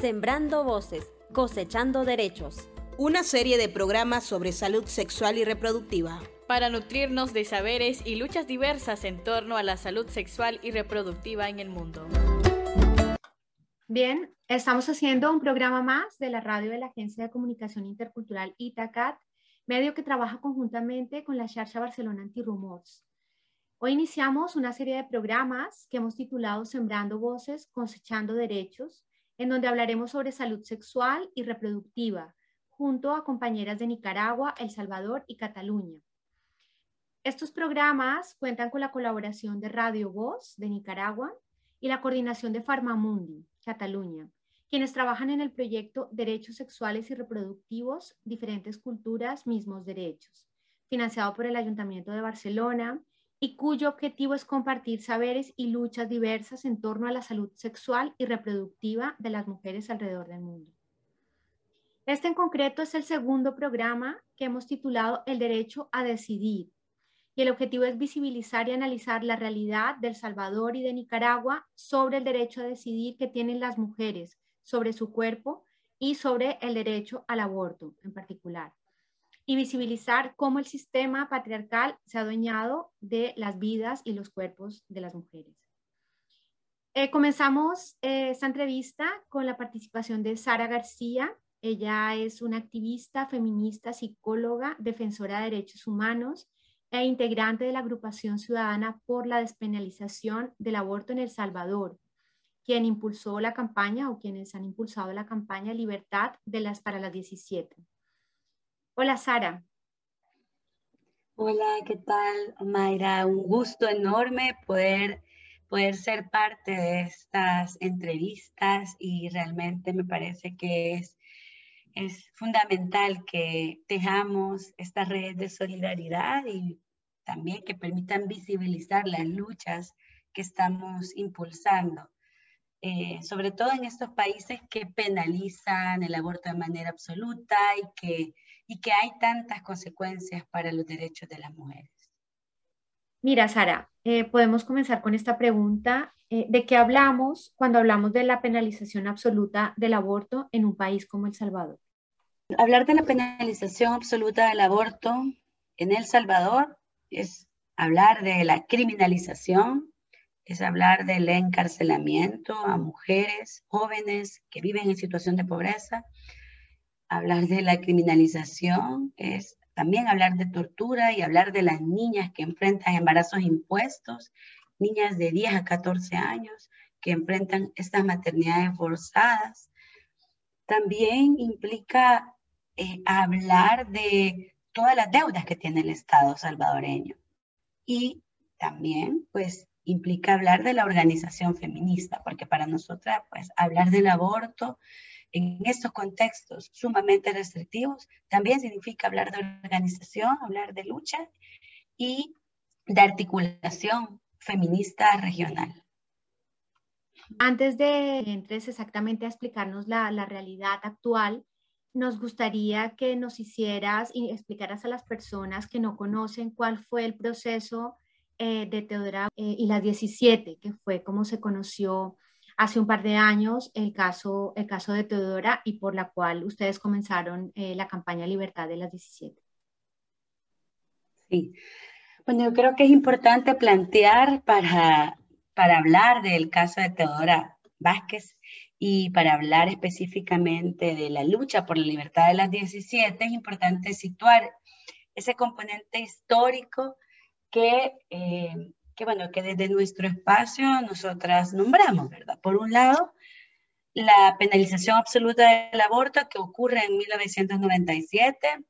Sembrando Voces, Cosechando Derechos. Una serie de programas sobre salud sexual y reproductiva. Para nutrirnos de saberes y luchas diversas en torno a la salud sexual y reproductiva en el mundo. Bien, estamos haciendo un programa más de la radio de la Agencia de Comunicación Intercultural ITACAT, medio que trabaja conjuntamente con la Charcha Barcelona Antirumors. Hoy iniciamos una serie de programas que hemos titulado Sembrando Voces, Cosechando Derechos, en donde hablaremos sobre salud sexual y reproductiva, junto a compañeras de Nicaragua, El Salvador y Cataluña. Estos programas cuentan con la colaboración de Radio Voz de Nicaragua y la coordinación de Farmamundi, Cataluña, quienes trabajan en el proyecto Derechos Sexuales y Reproductivos, Diferentes Culturas, Mismos Derechos, financiado por el Ayuntamiento de Barcelona y cuyo objetivo es compartir saberes y luchas diversas en torno a la salud sexual y reproductiva de las mujeres alrededor del mundo. Este en concreto es el segundo programa que hemos titulado El derecho a decidir y el objetivo es visibilizar y analizar la realidad del Salvador y de Nicaragua sobre el derecho a decidir que tienen las mujeres sobre su cuerpo y sobre el derecho al aborto en particular y visibilizar cómo el sistema patriarcal se ha adueñado de las vidas y los cuerpos de las mujeres. Eh, comenzamos eh, esta entrevista con la participación de Sara García. Ella es una activista feminista, psicóloga, defensora de derechos humanos e integrante de la agrupación ciudadana por la despenalización del aborto en El Salvador, quien impulsó la campaña o quienes han impulsado la campaña Libertad de las, para las 17. Hola, Sara. Hola, ¿qué tal, Mayra? Un gusto enorme poder, poder ser parte de estas entrevistas y realmente me parece que es, es fundamental que tejamos esta red de solidaridad y también que permitan visibilizar las luchas que estamos impulsando. Eh, sobre todo en estos países que penalizan el aborto de manera absoluta y que y que hay tantas consecuencias para los derechos de las mujeres. Mira, Sara, eh, podemos comenzar con esta pregunta. Eh, ¿De qué hablamos cuando hablamos de la penalización absoluta del aborto en un país como El Salvador? Hablar de la penalización absoluta del aborto en El Salvador es hablar de la criminalización, es hablar del encarcelamiento a mujeres jóvenes que viven en situación de pobreza, hablar de la criminalización es también hablar de tortura y hablar de las niñas que enfrentan embarazos impuestos, niñas de 10 a 14 años que enfrentan estas maternidades forzadas. También implica eh, hablar de todas las deudas que tiene el Estado salvadoreño. Y también, pues, implica hablar de la organización feminista, porque para nosotras, pues, hablar del aborto en estos contextos sumamente restrictivos, también significa hablar de organización, hablar de lucha y de articulación feminista regional. Antes de entres exactamente a explicarnos la, la realidad actual, nos gustaría que nos hicieras y explicaras a las personas que no conocen cuál fue el proceso eh, de Teodora eh, y las 17, que fue como se conoció hace un par de años el caso, el caso de Teodora y por la cual ustedes comenzaron eh, la campaña Libertad de las 17. Sí, bueno, yo creo que es importante plantear para, para hablar del caso de Teodora Vázquez y para hablar específicamente de la lucha por la libertad de las 17, es importante situar ese componente histórico que eh, que bueno, que desde nuestro espacio nosotras nombramos, ¿verdad? Por un lado, la penalización absoluta del aborto que ocurre en 1997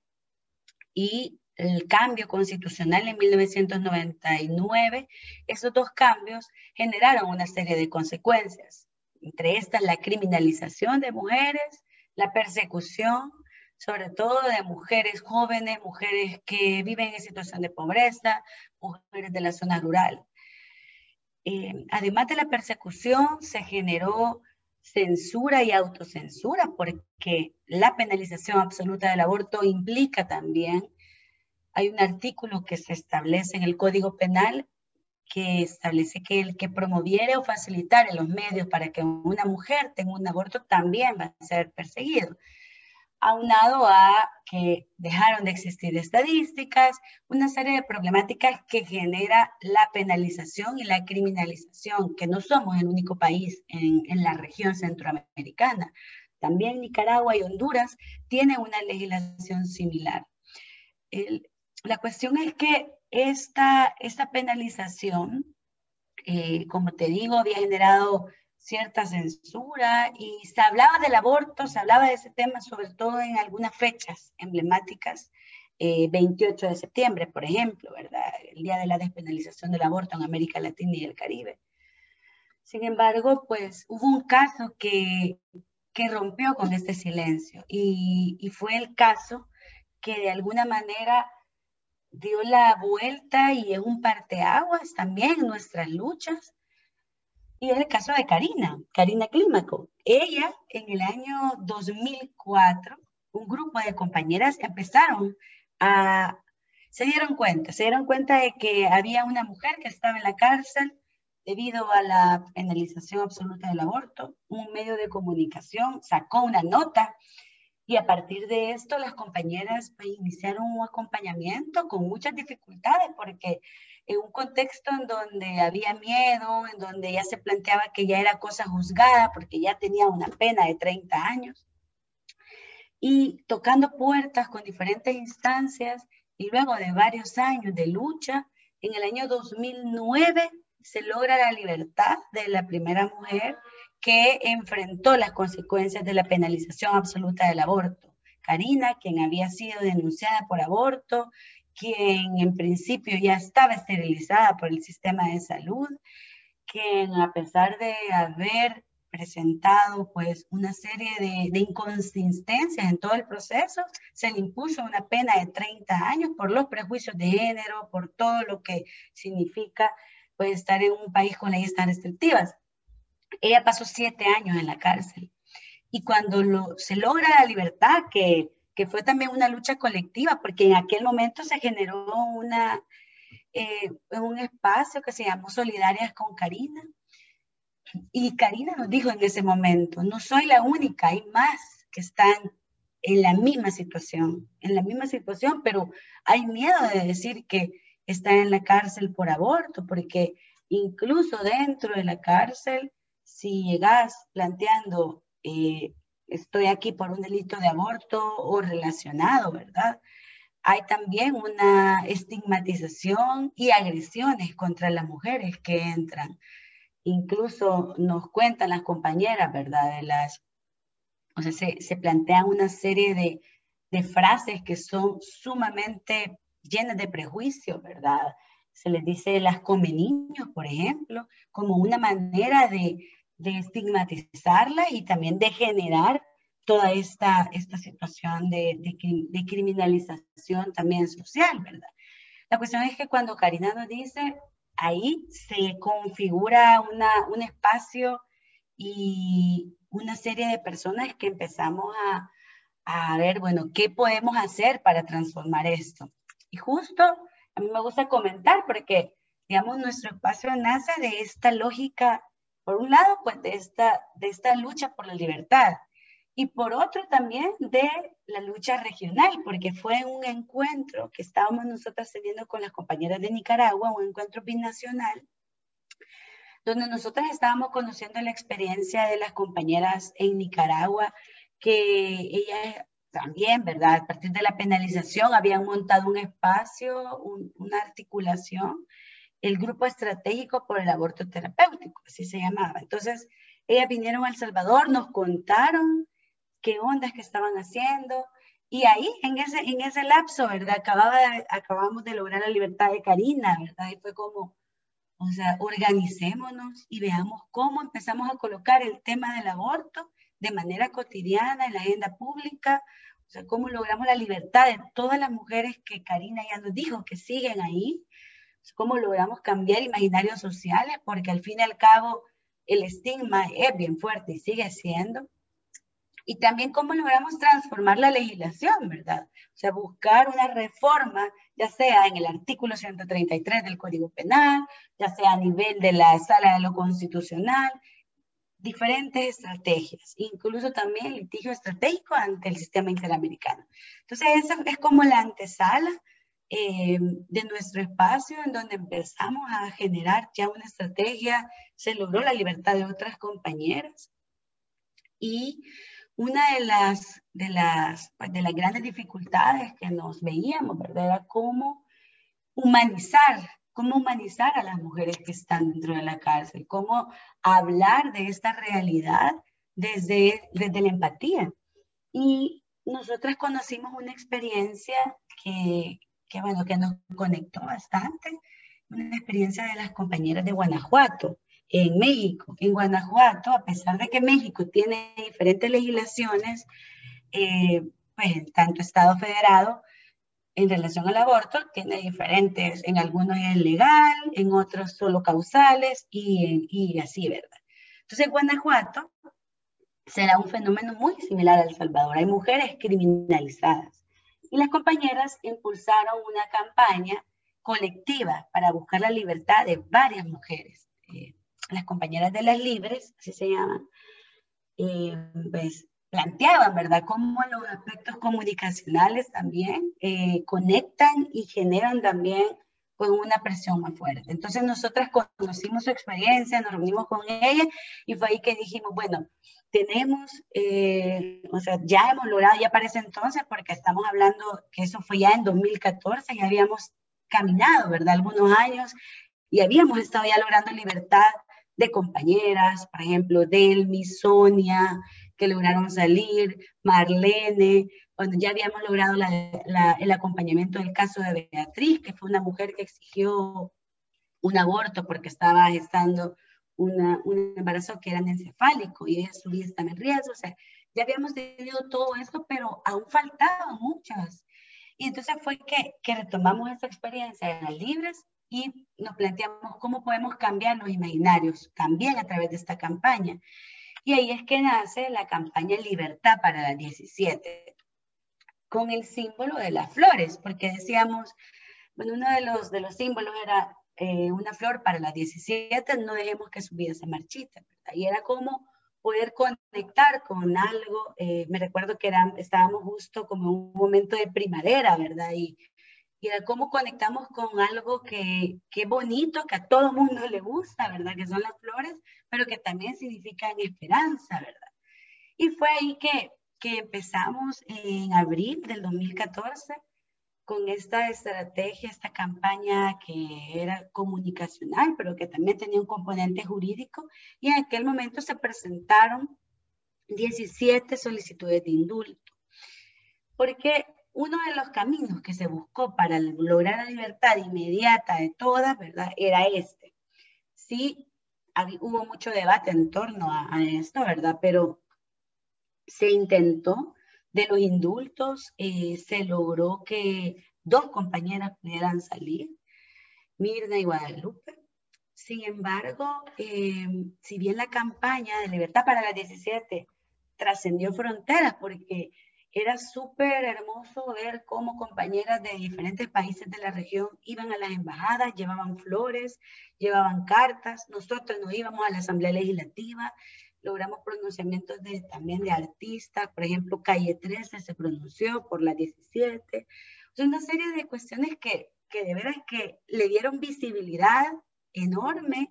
y el cambio constitucional en 1999, esos dos cambios generaron una serie de consecuencias, entre estas la criminalización de mujeres, la persecución, sobre todo de mujeres jóvenes, mujeres que viven en situación de pobreza, mujeres de la zona rural. Eh, además de la persecución, se generó censura y autocensura porque la penalización absoluta del aborto implica también, hay un artículo que se establece en el Código Penal que establece que el que promoviere o facilitare los medios para que una mujer tenga un aborto también va a ser perseguido aunado a que dejaron de existir estadísticas, una serie de problemáticas que genera la penalización y la criminalización, que no somos el único país en, la región centroamericana. También Nicaragua y Honduras tienen una legislación similar. la cuestión es que esta, esta penalización, eh, como te digo, había generado cierta censura y se hablaba del aborto, se hablaba de ese tema sobre todo en algunas fechas emblemáticas, 28 eh, de septiembre, por ejemplo, ¿verdad? El día de la despenalización del aborto en América Latina y el Caribe. Sin embargo, pues hubo un caso que, que rompió con este silencio y, y fue el caso que de alguna manera dio la vuelta y es un parteaguas también en nuestras luchas y es el caso de Karina, Karina Clímaco. Ella, en el año 2004, un grupo de compañeras empezaron a, se dieron cuenta, se dieron cuenta de que había una mujer que estaba en la cárcel debido a la penalización absoluta del aborto. Un medio de comunicación sacó una nota y a partir de esto las compañeras pues, iniciaron un acompañamiento con muchas dificultades porque en un contexto en donde había miedo, en donde ya se planteaba que ya era cosa juzgada porque ya tenía una pena de 30 años, y tocando puertas con diferentes instancias y luego de varios años de lucha, en el año 2009 se logra la libertad de la primera mujer que enfrentó las consecuencias de la penalización absoluta del aborto. Karina, quien había sido denunciada por aborto, quien en principio ya estaba esterilizada por el sistema de salud, quien a pesar de haber presentado pues una serie de, de, inconsistencias en todo el proceso, se le impuso una pena de 30 años por los prejuicios de género, por todo lo que significa pues estar en un país con leyes tan restrictivas. Ella pasó siete años en la cárcel y cuando lo, se logra la libertad, que que fue también una lucha colectiva, porque en aquel momento se generó una, eh, un espacio que se llamó Solidarias con Karina. Y Karina nos dijo en ese momento, no soy la única, hay más que están en la misma situación, en la misma situación, pero hay miedo de decir que están en la cárcel por aborto, porque incluso dentro de la cárcel, si llegas planteando eh, estoy aquí por un delito de aborto o relacionado, ¿verdad? Hay también una estigmatización y agresiones contra las mujeres que entran. Incluso nos cuentan las compañeras, ¿verdad? De las, o sea, se, se plantean una serie de, de frases que son sumamente llenas de prejuicio, ¿verdad? Se les dice las come niños, por ejemplo, como una manera de, de estigmatizarla y también de generar toda esta, esta situación de, de, criminalización también social, ¿verdad? La cuestión es que cuando Karina nos dice, ahí se configura una, un espacio y una serie de personas que empezamos a, a ver, bueno, ¿qué podemos hacer para transformar esto? Y justo a mí me gusta comentar porque, digamos, nuestro espacio nace de esta lógica por un lado, pues de esta, de esta lucha por la libertad y por otro también de la lucha regional, porque fue un encuentro que estábamos nosotras teniendo con las compañeras de Nicaragua, un encuentro binacional, donde nosotras estábamos conociendo la experiencia de las compañeras en Nicaragua, que ellas también, ¿verdad? A partir de la penalización habían montado un espacio, una articulación el Grupo Estratégico por el Aborto Terapéutico, así se llamaba. Entonces, ellas vinieron a El Salvador, nos contaron qué ondas que estaban haciendo, y ahí, en ese, en ese lapso, ¿verdad? Acababa acabamos de lograr la libertad de Karina, ¿verdad? Y fue como, o sea, organicémonos y veamos cómo empezamos a colocar el tema del aborto de manera cotidiana en la agenda pública, o sea, cómo logramos la libertad de todas las mujeres que Karina ya nos dijo que siguen ahí, cómo logramos cambiar imaginarios sociales, porque al fin y al cabo el estigma es bien fuerte y sigue siendo. y también cómo logramos transformar la legislación, ¿verdad? O sea, buscar una reforma, ya sea en el artículo 133 del Código Penal, ya sea a nivel de la Sala de lo Constitucional, diferentes estrategias, incluso también litigio estratégico ante el sistema interamericano. Entonces, esa es como la antesala eh, de nuestro espacio en donde empezamos a generar ya una estrategia, se logró la libertad de otras compañeras y una de las, de las, pues, de las grandes dificultades que nos veíamos, ¿verdad? Era cómo humanizar cómo humanizar a las mujeres que están dentro de la cárcel, cómo hablar de esta realidad desde, desde la empatía. Y nosotras conocimos una experiencia que, que, bueno, que nos conectó bastante, una experiencia de las compañeras de Guanajuato, en México. En Guanajuato, a pesar de que México tiene diferentes legislaciones, eh, pues tanto Estado federado, en relación al aborto tiene diferentes, en algunos es legal, en otros solo causales y, y así, ¿verdad? Entonces, en Guanajuato será un fenómeno muy similar al Salvador. Hay mujeres criminalizadas. Y las compañeras impulsaron una campaña colectiva para buscar la libertad de varias mujeres. Eh, las compañeras de las libres, así se llaman, eh, pues planteaban, ¿verdad? Cómo los aspectos comunicacionales también eh, conectan y generan también con una presión más fuerte. Entonces nosotras conocimos su experiencia, nos reunimos con ella y fue ahí que dijimos, bueno, tenemos, eh, o sea, ya hemos logrado, ya para ese entonces, porque estamos hablando que eso fue ya en 2014, ya habíamos caminado, ¿verdad? Algunos años y habíamos estado ya logrando libertad de compañeras, por ejemplo, Delmi, Sonia, que lograron salir, Marlene, cuando ya habíamos logrado el acompañamiento del caso de Beatriz, que fue una mujer que exigió un aborto porque estaba gestando una, un embarazo que era encefálico y ella su vida estaba en riesgo. O sea, ya habíamos tenido todo eso, pero aún faltaban muchas. Y entonces fue que, que retomamos esa experiencia en las libres y nos planteamos cómo podemos cambiar los imaginarios también a través de esta campaña. Y ahí es que nace la campaña Libertad para las 17, con el símbolo de las flores, porque decíamos, bueno, uno de los, de los símbolos era eh, una flor para las 17, no dejemos que su vida se marchite, ¿verdad? Y era como poder conectar con algo, eh, me recuerdo que era, estábamos justo como un momento de primavera, ¿verdad? Y y de cómo conectamos con algo que, que bonito, que a todo mundo le gusta, ¿verdad? Que son las flores, pero que también significan esperanza, ¿verdad? Y fue ahí que, que empezamos en abril del 2014 con esta estrategia, esta campaña que era comunicacional, pero que también tenía un componente jurídico, y en aquel momento se presentaron 17 solicitudes de indulto. Porque uno de los caminos que se buscó para lograr la libertad inmediata de todas, ¿verdad? Era este. Sí, hubo mucho debate en torno a, esto, ¿verdad? Pero se intentó de los indultos, eh, se logró que dos compañeras pudieran salir, Mirna y Guadalupe. Sin embargo, eh, si bien la campaña de libertad para las 17 trascendió fronteras, porque era súper hermoso ver cómo compañeras de diferentes países de la región iban a las embajadas, llevaban flores, llevaban cartas. Nosotros nos íbamos a la Asamblea Legislativa, logramos pronunciamientos de, también de artistas, por ejemplo, Calle 13 se pronunció por la 17. O sea, una serie de cuestiones que, que de veras que le dieron visibilidad enorme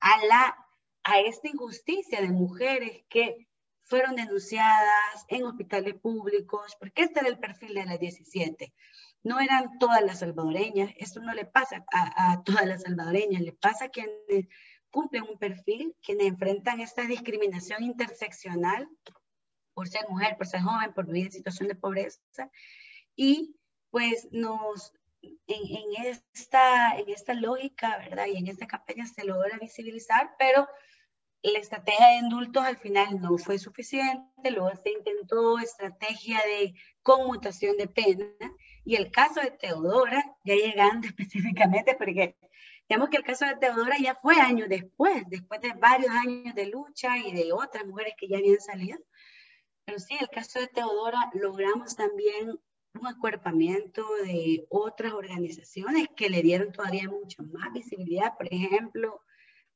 a, la, a esta injusticia de mujeres que fueron denunciadas en hospitales públicos, porque este era el perfil de las 17. No eran todas las salvadoreñas, esto no le pasa a, todas las salvadoreñas, le pasa a quienes cumplen un perfil, quienes enfrentan esta discriminación interseccional por ser mujer, por ser joven, por vivir en situación de pobreza. Y pues nos, en, en, esta, en esta lógica, ¿verdad? Y en esta campaña se logra visibilizar, pero la estrategia de indultos al final no fue suficiente, luego se intentó estrategia de conmutación de pena y el caso de Teodora, ya llegando específicamente, porque digamos que el caso de Teodora ya fue años después, después de varios años de lucha y de otras mujeres que ya habían salido, Pero sí, el caso de Teodora logramos también un acuerpamiento de otras organizaciones que le dieron todavía mucho más visibilidad. Por ejemplo,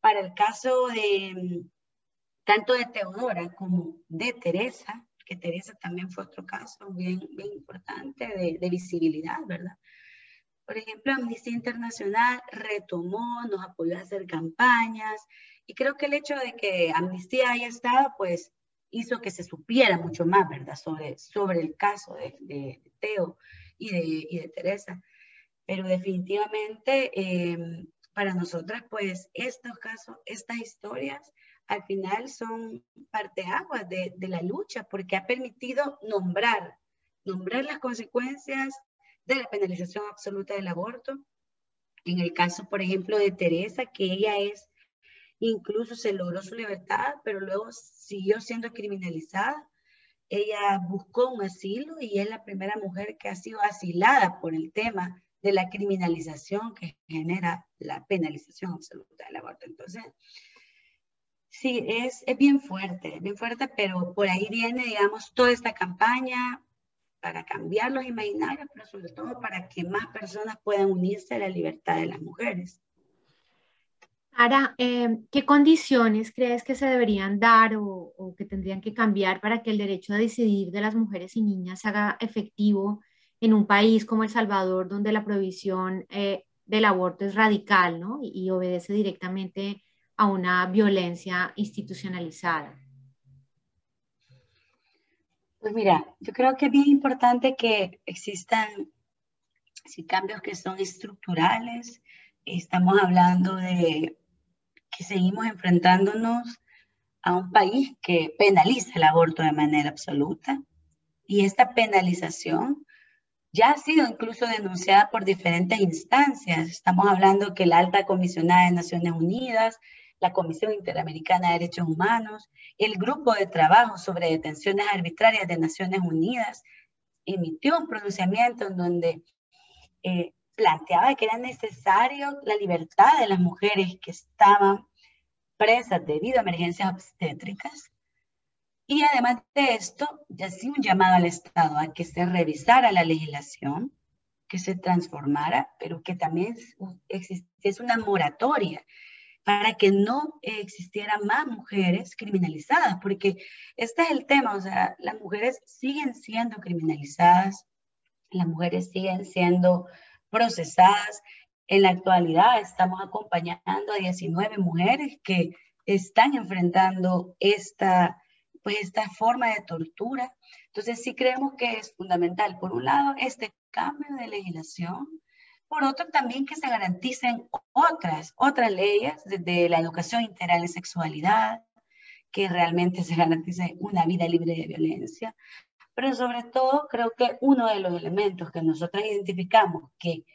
para el caso de mm, tanto de Teodora como de Teresa, que Teresa también fue otro caso bien, bien importante de, de visibilidad, ¿verdad? Por ejemplo, Amnistía Internacional retomó, nos apoyó a hacer campañas y creo que el hecho de que Amnistía haya estado, pues hizo que se supiera mucho más, ¿verdad? Sobre, sobre el caso de, de Teo y de, y de, Teresa. Pero definitivamente eh, para nosotras, pues estos casos, estas historias, al final son parteaguas de, de la lucha porque ha permitido nombrar, nombrar las consecuencias de la penalización absoluta del aborto. En el caso, por ejemplo, de Teresa, que ella es, incluso se logró su libertad, pero luego siguió siendo criminalizada. Ella buscó un asilo y es la primera mujer que ha sido asilada por el tema de la criminalización que genera la penalización absoluta del aborto. Entonces, sí, es, es bien fuerte, bien fuerte, pero por ahí viene, digamos, toda esta campaña para cambiar los imaginarios, pero sobre todo para que más personas puedan unirse a la libertad de las mujeres. Ahora, eh, ¿qué condiciones crees que se deberían dar o, que tendrían que cambiar para que el derecho a decidir de las mujeres y niñas se haga efectivo en un país como El Salvador, donde la prohibición eh, del aborto es radical ¿no? y obedece directamente a una violencia institucionalizada? Pues mira, yo creo que es bien importante que existan cambios que son estructurales. Estamos hablando de que seguimos enfrentándonos a un país que penaliza el aborto de manera absoluta. Y esta penalización ya ha sido incluso denunciada por diferentes instancias. Estamos hablando que la alta comisionada de Naciones Unidas, la Comisión Interamericana de Derechos Humanos, el Grupo de Trabajo sobre Detenciones Arbitrarias de Naciones Unidas, emitió un pronunciamiento en donde eh, planteaba que era necesario la libertad de las mujeres que estaban presas debido a emergencias obstétricas. Y además de esto, ya sí un llamado al Estado a que se revisara la legislación, que se transformara, pero que también existiese una moratoria para que no existieran más mujeres criminalizadas, porque este es el tema, o sea, las mujeres siguen siendo criminalizadas, las mujeres siguen siendo procesadas. En la actualidad estamos acompañando a 19 mujeres que están enfrentando esta, pues, esta forma de tortura. Entonces sí creemos que es fundamental, por un lado, este cambio de legislación, por otro, también que se garanticen otras, otras leyes desde la educación integral de sexualidad, que realmente se garantice una vida libre de violencia. Pero sobre todo, creo que uno de los elementos que nosotros identificamos que,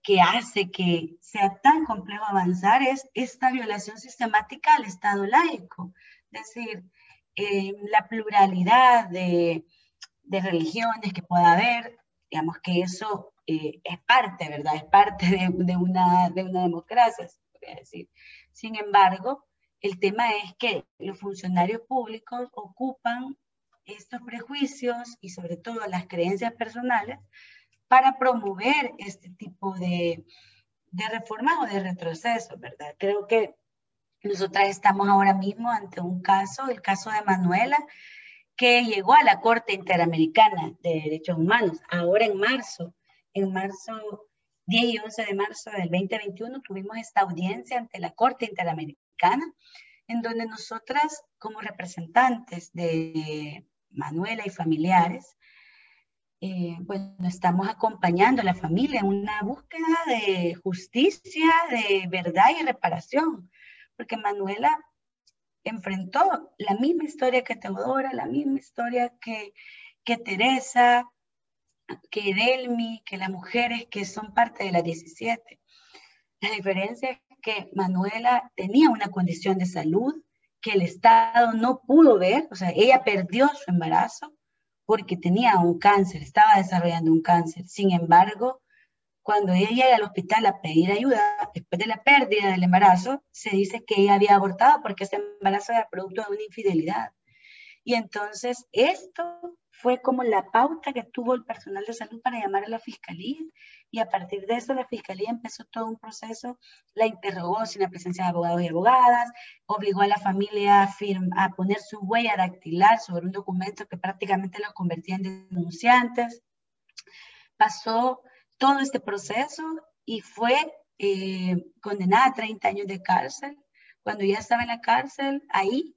que hace que sea tan complejo avanzar es esta violación sistemática al Estado laico. Es decir, eh, la pluralidad de, de religiones que pueda haber, digamos que eso eh, es parte, ¿verdad? Es parte de, de, una, de una democracia, se podría decir. Sin embargo, el tema es que los funcionarios públicos ocupan estos prejuicios y sobre todo las creencias personales para promover este tipo de, de reformas o de retrocesos, ¿verdad? Creo que nosotras estamos ahora mismo ante un caso, el caso de Manuela, que llegó a la Corte Interamericana de Derechos Humanos, ahora en marzo, en marzo 10 y 11 de marzo del 2021 tuvimos esta audiencia ante la Corte Interamericana, en donde nosotras como representantes de Manuela y familiares, eh, bueno, estamos acompañando a la familia en una búsqueda de justicia, de verdad y reparación, porque Manuela enfrentó la misma historia que Teodora, la misma historia que, que Teresa, que Delmi, que las mujeres que son parte de la 17. La diferencia es que Manuela tenía una condición de salud que el Estado no pudo ver, o sea, ella perdió su embarazo porque tenía un cáncer, estaba desarrollando un cáncer. Sin embargo, cuando ella llega al hospital a pedir ayuda, después de la pérdida del embarazo, se dice que ella había abortado porque ese embarazo era producto de una infidelidad. Y entonces esto fue como la pauta que tuvo el personal de salud para llamar a la fiscalía y a partir de eso la fiscalía empezó todo un proceso, la interrogó sin la presencia de abogados y abogadas, obligó a la familia a, a poner su huella dactilar sobre un documento que prácticamente los convertía en denunciantes. Pasó todo este proceso y fue eh, condenada a 30 años de cárcel. Cuando ya estaba en la cárcel, ahí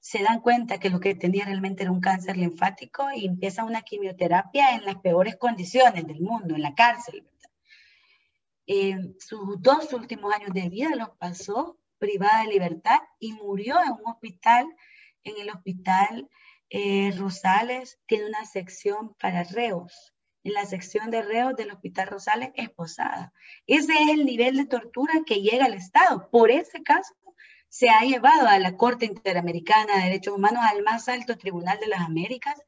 se dan cuenta que lo que tenía realmente era un cáncer linfático y empieza una quimioterapia en las peores condiciones del mundo, en la cárcel. Eh, sus dos últimos años de vida los pasó privada de libertad y murió en un hospital, en el hospital eh, Rosales, tiene una sección para reos. En la sección de reos del Hospital Rosales, esposada. Ese es el nivel de tortura que llega al Estado. Por ese caso, se ha llevado a la Corte Interamericana de Derechos Humanos, al más alto tribunal de las Américas,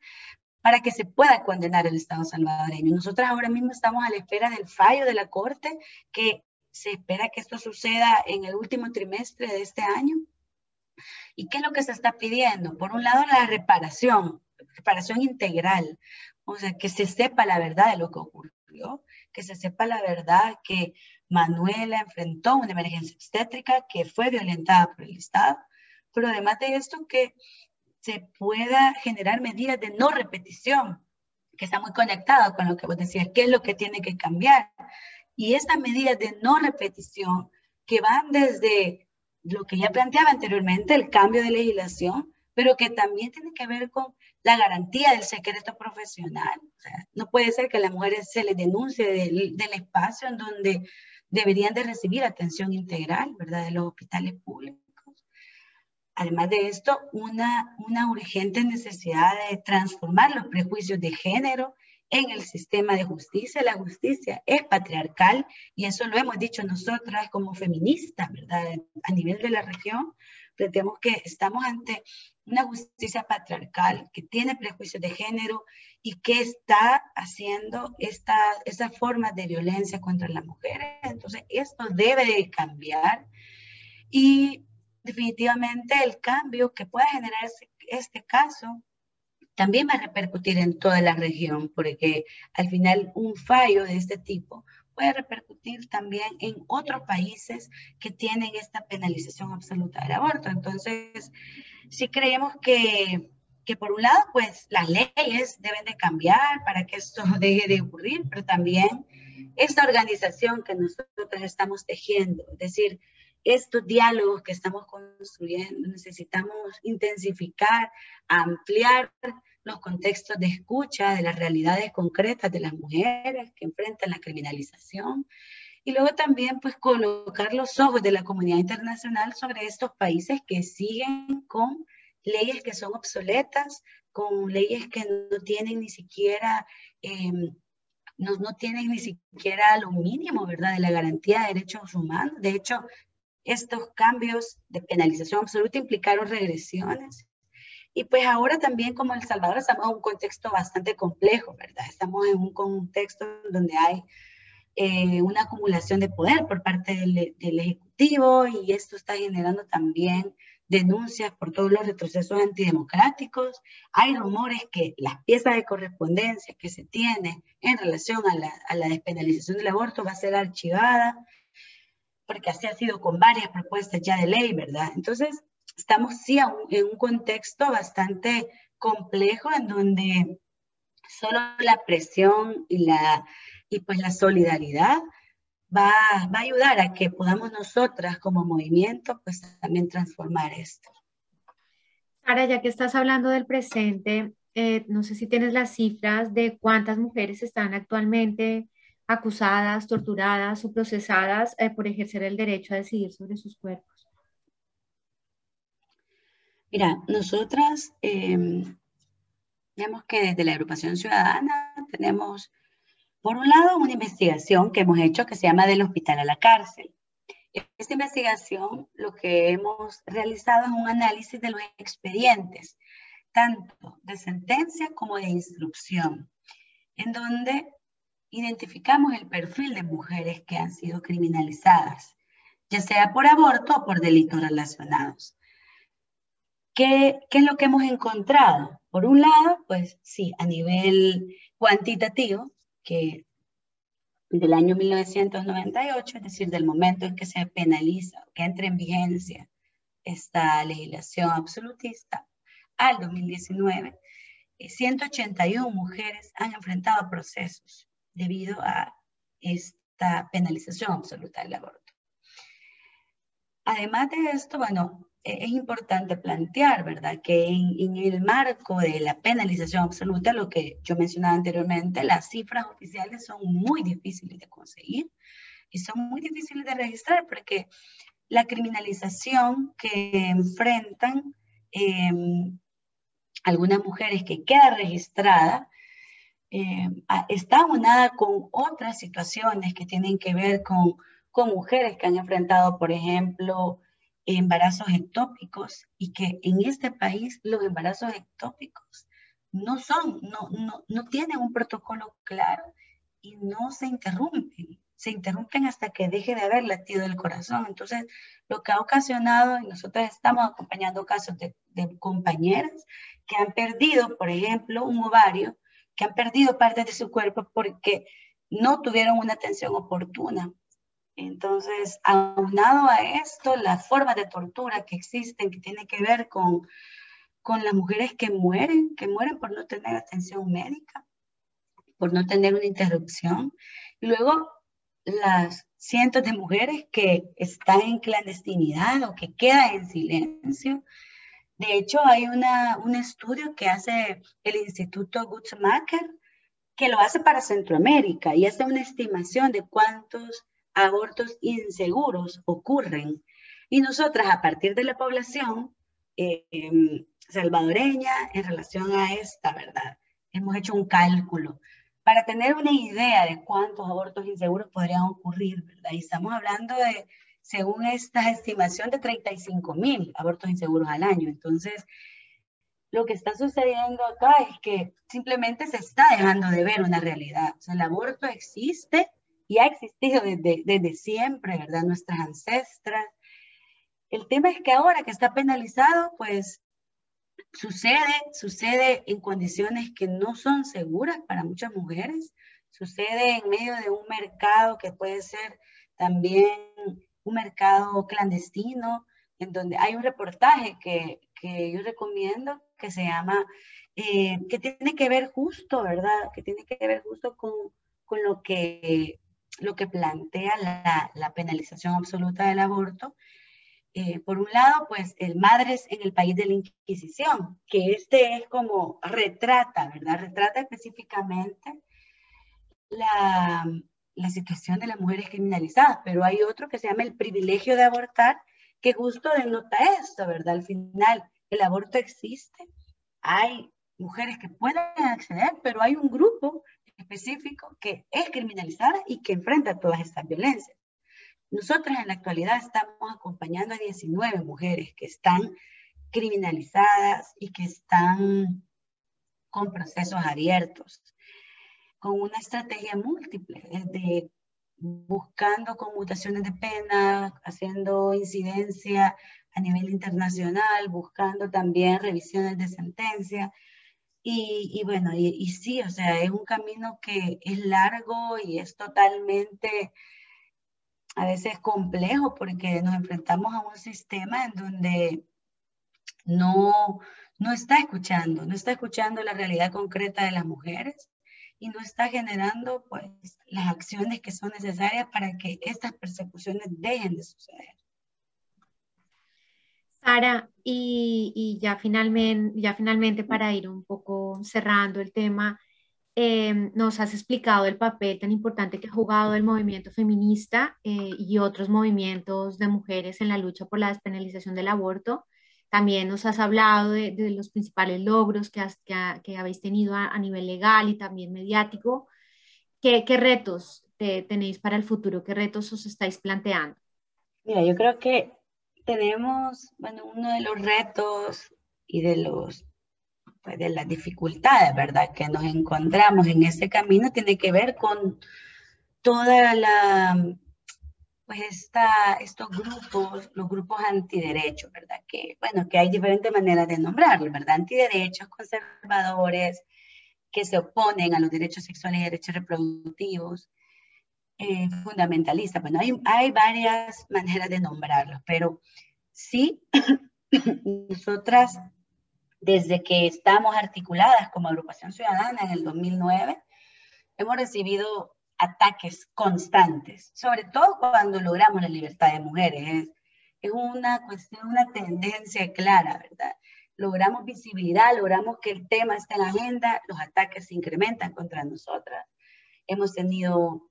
para que se pueda condenar el Estado salvadoreño. Nosotros ahora mismo estamos a la espera del fallo de la Corte, que se espera que esto suceda en el último trimestre de este año. ¿Y qué es lo que se está pidiendo? Por un lado, la reparación, reparación integral, o sea, que se sepa la verdad de lo que ocurrió, que se sepa la verdad que Manuela enfrentó una emergencia obstétrica que fue violentada por el Estado, pero además de esto que se pueda generar medidas de no repetición, que está muy conectado con lo que vos decías, qué es lo que tiene que cambiar. Y estas medidas de no repetición que van desde lo que ya planteaba anteriormente, el cambio de legislación, pero que también tiene que ver con la garantía del secreto profesional. no puede ser que a las mujeres se les denuncie del, del espacio en donde deberían de recibir atención integral, ¿verdad?, de los hospitales públicos. Además de esto, una, una urgente necesidad de transformar los prejuicios de género en el sistema de justicia. La justicia es patriarcal y eso lo hemos dicho nosotras como feministas, ¿verdad? A nivel de la región, planteamos que estamos ante una justicia patriarcal que tiene prejuicios de género y que está haciendo esta, esas formas de violencia contra las mujeres. Entonces, esto debe de cambiar y definitivamente el cambio que pueda generar este caso también va a repercutir en toda la región, porque al final un fallo de este tipo puede repercutir también en otros países que tienen esta penalización absoluta del aborto. Entonces, sí creemos que, que por un lado, pues las leyes deben de cambiar para que esto deje de ocurrir, pero también esta organización que nosotros estamos tejiendo, es decir, estos diálogos que estamos construyendo, necesitamos intensificar, ampliar los contextos de escucha de las realidades concretas de las mujeres que enfrentan la criminalización y luego también pues colocar los ojos de la comunidad internacional sobre estos países que siguen con leyes que son obsoletas, con leyes que no tienen ni siquiera, em, no, no tienen ni siquiera lo mínimo, ¿verdad?, de la garantía de derechos humanos. De hecho, estos cambios de penalización absoluta implicaron regresiones. Y pues ahora también como El Salvador estamos en un contexto bastante complejo, ¿verdad? Estamos en un contexto donde hay eh, una acumulación de poder por parte del, Ejecutivo y esto está generando también denuncias por todos los retrocesos antidemocráticos. Hay rumores que las piezas de correspondencia que se tienen en relación a la, a la despenalización del aborto va a ser archivada porque así ha sido con varias propuestas ya de ley, ¿verdad? Entonces, estamos sí en un contexto bastante complejo en donde solo la presión y, la, y pues la solidaridad va, va, a ayudar a que podamos nosotras como movimiento pues también transformar esto. Sara, ya que estás hablando del presente, eh, no sé si tienes las cifras de cuántas mujeres están actualmente acusadas, torturadas o procesadas eh, por ejercer el derecho a decidir sobre sus cuerpos? Mira, nosotras, eh, digamos que desde la agrupación ciudadana tenemos, por un lado, una investigación que hemos hecho que se llama Del Hospital a la Cárcel. Esta investigación lo que hemos realizado es un análisis de los expedientes, tanto de sentencia como de instrucción, en donde identificamos el perfil de mujeres que han sido criminalizadas, ya sea por aborto o por delitos relacionados. ¿Qué, ¿qué es lo que hemos encontrado? Por un lado, pues sí, a nivel cuantitativo, que del año 1998, es decir, del momento en que se penaliza, que entra en vigencia esta legislación absolutista, al 2019, 181 eh, mujeres han enfrentado procesos debido a esta penalización absoluta del aborto. Además de esto, bueno, es importante plantear, ¿verdad? Que en, el marco de la penalización absoluta, lo que yo mencionaba anteriormente, las cifras oficiales son muy difíciles de conseguir y son muy difíciles de registrar porque la criminalización que enfrentan em, algunas mujeres que queda registrada em, está unada con otras situaciones que tienen que ver con, con mujeres que han enfrentado, por ejemplo, embarazos ectópicos y que en este país los embarazos ectópicos no son, no, no, no tienen un protocolo claro y no se interrumpen, se interrumpen hasta que deje de haber latido el corazón. Entonces, lo que ha ocasionado, y nosotros estamos acompañando casos de, de compañeras que han perdido, por ejemplo, un ovario, que han perdido parte de su cuerpo porque no tuvieron una atención oportuna entonces, aunado a esto, las formas de tortura que existen, que tienen que ver con, con las mujeres que mueren, que mueren por no tener atención médica, por no tener una interrupción. Y luego, las cientos de mujeres que están en clandestinidad o que quedan en silencio. De hecho, hay una, un estudio que hace el Instituto Gutzmacher, que lo hace para Centroamérica y hace una estimación de cuántos abortos inseguros ocurren. Y nosotras, a partir de la población em, salvadoreña, en relación a esta, ¿verdad? Hemos hecho un cálculo para tener una idea de cuántos abortos inseguros podrían ocurrir, ¿verdad? Y estamos hablando de, según esta estimación, de 35 mil abortos inseguros al año. Entonces, lo que está sucediendo acá es que simplemente se está dejando de ver una realidad. O sea, el aborto existe, y ha existido desde, desde siempre, ¿verdad? Nuestras ancestras. El tema es que ahora que está penalizado, pues sucede, sucede en condiciones que no son seguras para muchas mujeres, sucede en medio de un mercado que puede ser también un mercado clandestino, en donde hay un reportaje que, que yo recomiendo que se llama, eh, que tiene que ver justo, ¿verdad? Que tiene que ver justo con, con lo que lo que plantea la, penalización absoluta del aborto. Eh, por un lado, pues el Madres en el país de la Inquisición, que este es como retrata, ¿verdad? Retrata específicamente la, la situación de las mujeres criminalizadas, pero hay otro que se llama el privilegio de abortar, que justo denota esto, ¿verdad? Al final, el aborto existe, hay mujeres que pueden acceder, pero hay un grupo específico que es criminalizada y que enfrenta todas estas violencias. Nosotras en la actualidad estamos acompañando a 19 mujeres que están criminalizadas y que están con procesos abiertos, con una estrategia múltiple, de buscando conmutaciones de pena, haciendo incidencia a nivel internacional, buscando también revisiones de sentencia, y, bueno, y, sí, o sea, es un camino que es largo y es totalmente a veces complejo porque nos enfrentamos a un sistema en donde no, no está escuchando, no está escuchando la realidad concreta de las mujeres y no está generando pues las acciones que son necesarias para que estas persecuciones dejen de suceder. Sara, y, ya, finalmente, para ir un poco cerrando el tema, em, nos has explicado el papel tan importante que ha jugado el movimiento feminista eh, y otros movimientos de mujeres en la lucha por la despenalización del aborto. También nos has hablado de, los principales logros que, habéis tenido a, nivel legal y también mediático. ¿Qué, qué retos tenéis para el futuro? ¿Qué retos os estáis planteando? Mira, yo creo que tenemos, bueno, uno de los retos y de los pues, de las dificultades, ¿verdad? Que nos encontramos en ese camino tiene que ver con toda la, pues esta, estos grupos, los grupos antiderechos, ¿verdad? Que, bueno, que hay diferentes maneras de nombrarlos, ¿verdad? Antiderechos, conservadores, que se oponen a los derechos sexuales y derechos reproductivos, eh, fundamentalistas. Bueno, hay, hay varias maneras de nombrarlos, pero sí, nosotras, desde que estamos articuladas como agrupación ciudadana en el 2009, hemos recibido ataques constantes, sobre todo cuando logramos la libertad de mujeres. Es, una cuestión, una tendencia clara, ¿verdad? Logramos visibilidad, logramos que el tema esté en la agenda, los ataques se incrementan contra nosotras. Hemos tenido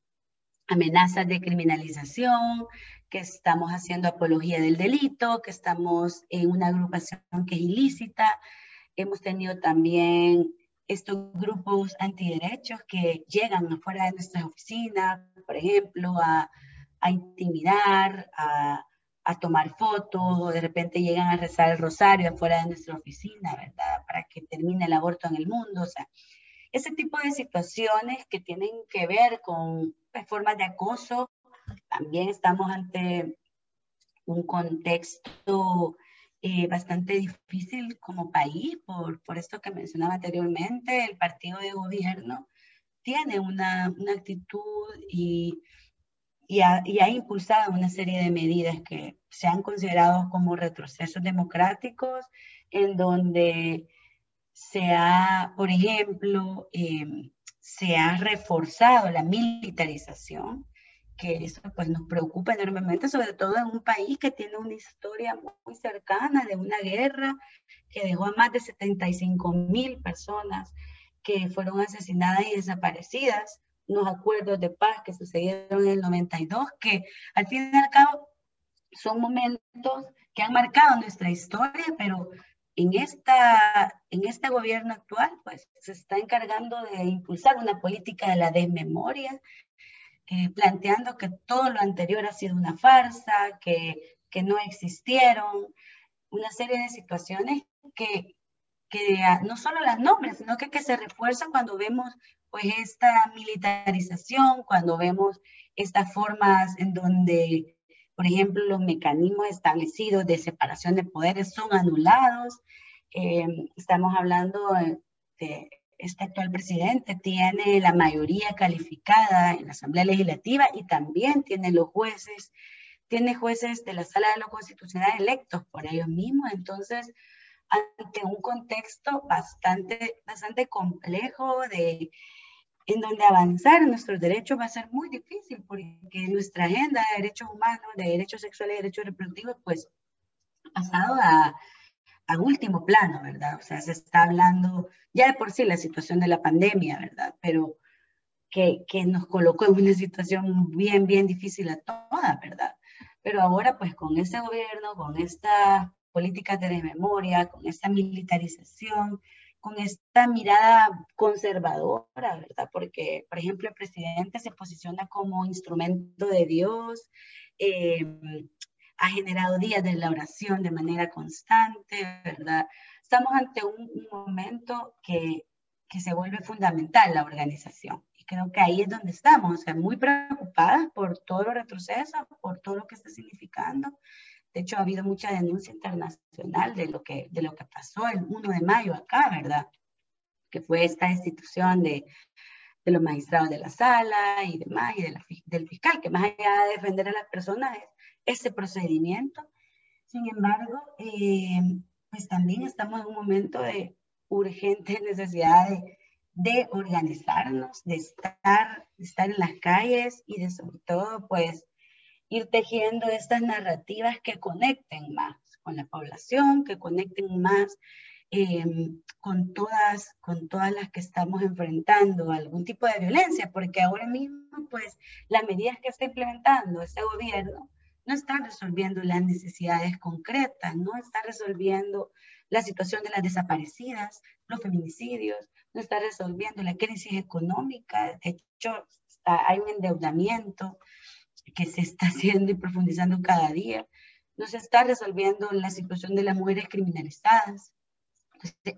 amenazas de criminalización, que estamos haciendo apología del delito, que estamos en una agrupación que es ilícita. Hemos tenido también estos grupos antiderechos que llegan afuera de nuestras oficinas, por ejemplo, a, a intimidar, a, a, tomar fotos, o de repente llegan a rezar el rosario afuera de nuestra oficina, ¿verdad? Para que termine el aborto en el mundo. O sea, ese tipo de situaciones que tienen que ver con pues, formas de acoso, también estamos ante un contexto eh, bastante difícil como país, por, por esto que mencionaba anteriormente, el partido de gobierno tiene una, una actitud y, y, ha, y, ha, impulsado una serie de medidas que se han considerado como retrocesos democráticos, en donde se ha, por ejemplo, eh, se ha reforzado la militarización que eso pues nos preocupa enormemente, sobre todo en un país que tiene una historia muy cercana de una guerra que dejó a más de 75 mil personas que fueron asesinadas y desaparecidas, unos acuerdos de paz que sucedieron en el 92, que al fin y al cabo son momentos que han marcado nuestra historia, pero en, esta, en este gobierno actual, pues se está encargando de impulsar una política de la desmemoria, eh, planteando que todo lo anterior ha sido una farsa, que, que no existieron, una serie de situaciones que, que no solo las nombres, sino que, que se refuerza cuando vemos pues esta militarización, cuando vemos estas formas en donde, por ejemplo, los mecanismos establecidos de separación de poderes son anulados. Eh, estamos hablando de este actual presidente tiene la mayoría calificada en la Asamblea Legislativa y también tiene los jueces, tiene jueces de la Sala de lo Constitucional electos por ellos mismos. Entonces, ante un contexto bastante, bastante complejo de, en donde avanzar en nuestros derechos va a ser muy difícil porque nuestra agenda de derechos humanos, de derechos sexuales y derechos reproductivos, pues ha pasado a a último plano, ¿verdad? O sea, se está hablando ya de por sí la situación de la pandemia, ¿verdad? Pero que, que nos colocó en una situación bien, bien difícil a todas, ¿verdad? Pero ahora, pues con ese gobierno, con esta política de memoria, con esta militarización, con esta mirada conservadora, ¿verdad? Porque, por ejemplo, el presidente se posiciona como instrumento de Dios, eh, ha generado días de la oración de manera constante, ¿verdad? Estamos ante un, momento que, que, se vuelve fundamental la organización. Y creo que ahí es donde estamos, o sea, muy preocupadas por todo los retrocesos, por todo lo que está significando. De hecho, ha habido mucha denuncia internacional de lo que, de lo que pasó el 1 de mayo acá, ¿verdad? Que fue esta institución de, de los magistrados de la sala y demás, y de del fiscal, que más allá de defender a las personas, ese procedimiento. Sin embargo, eh, pues también estamos en un momento de urgente necesidad de, organizarnos, de estar, de estar en las calles y de sobre todo, pues, ir tejiendo estas narrativas que conecten más con la población, que conecten más eh, con, todas, con todas las que estamos enfrentando algún tipo de violencia, porque ahora mismo, pues, las medidas que está implementando este gobierno no está resolviendo las necesidades concretas, no está resolviendo la situación de las desaparecidas, los feminicidios, no está resolviendo la crisis económica. De hecho, hay un endeudamiento que se está haciendo y profundizando cada día. No se está resolviendo la situación de las mujeres criminalizadas.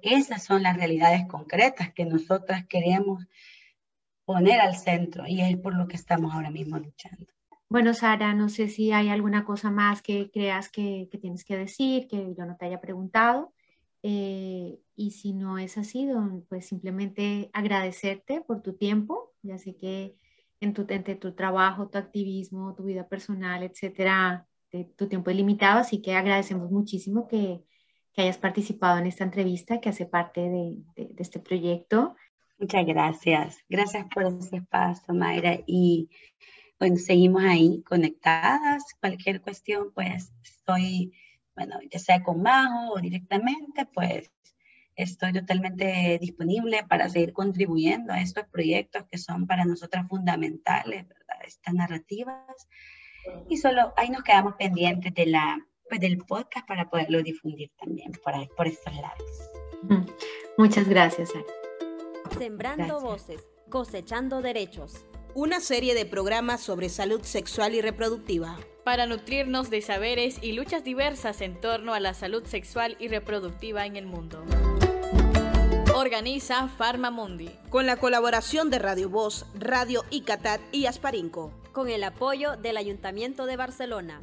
esas son las realidades concretas que nosotras queremos poner al centro y es por lo que estamos ahora mismo luchando. Bueno, Sara, no sé si hay alguna cosa más que creas que, tienes que decir, que yo no te haya preguntado. Eh, y si no es así, pues simplemente agradecerte por tu tiempo. Ya sé que en tu, entre tu trabajo, tu activismo, tu vida personal, etcétera, tu tiempo es limitado, así que agradecemos muchísimo que, que hayas participado en esta entrevista, que hace parte de, de, este proyecto. Muchas gracias. Gracias por ese espacio, Mayra. Y bueno, seguimos ahí conectadas. Cualquier cuestión, pues estoy, bueno, ya sea con Majo o directamente, pues estoy totalmente disponible para seguir contribuyendo a estos proyectos que son para nosotras fundamentales, ¿verdad? Estas narrativas. Y solo ahí nos quedamos pendientes de la, pues, del podcast para poderlo difundir también por, ahí, por estos lados. Muchas gracias, Sembrando voces, cosechando derechos. Una serie de programas sobre salud sexual y reproductiva. Para nutrirnos de saberes y luchas diversas en torno a la salud sexual y reproductiva en el mundo. Organiza Farmamundi. Con la colaboración de Radio Voz, Radio Icatat y Asparinco. Con el apoyo del Ayuntamiento de Barcelona.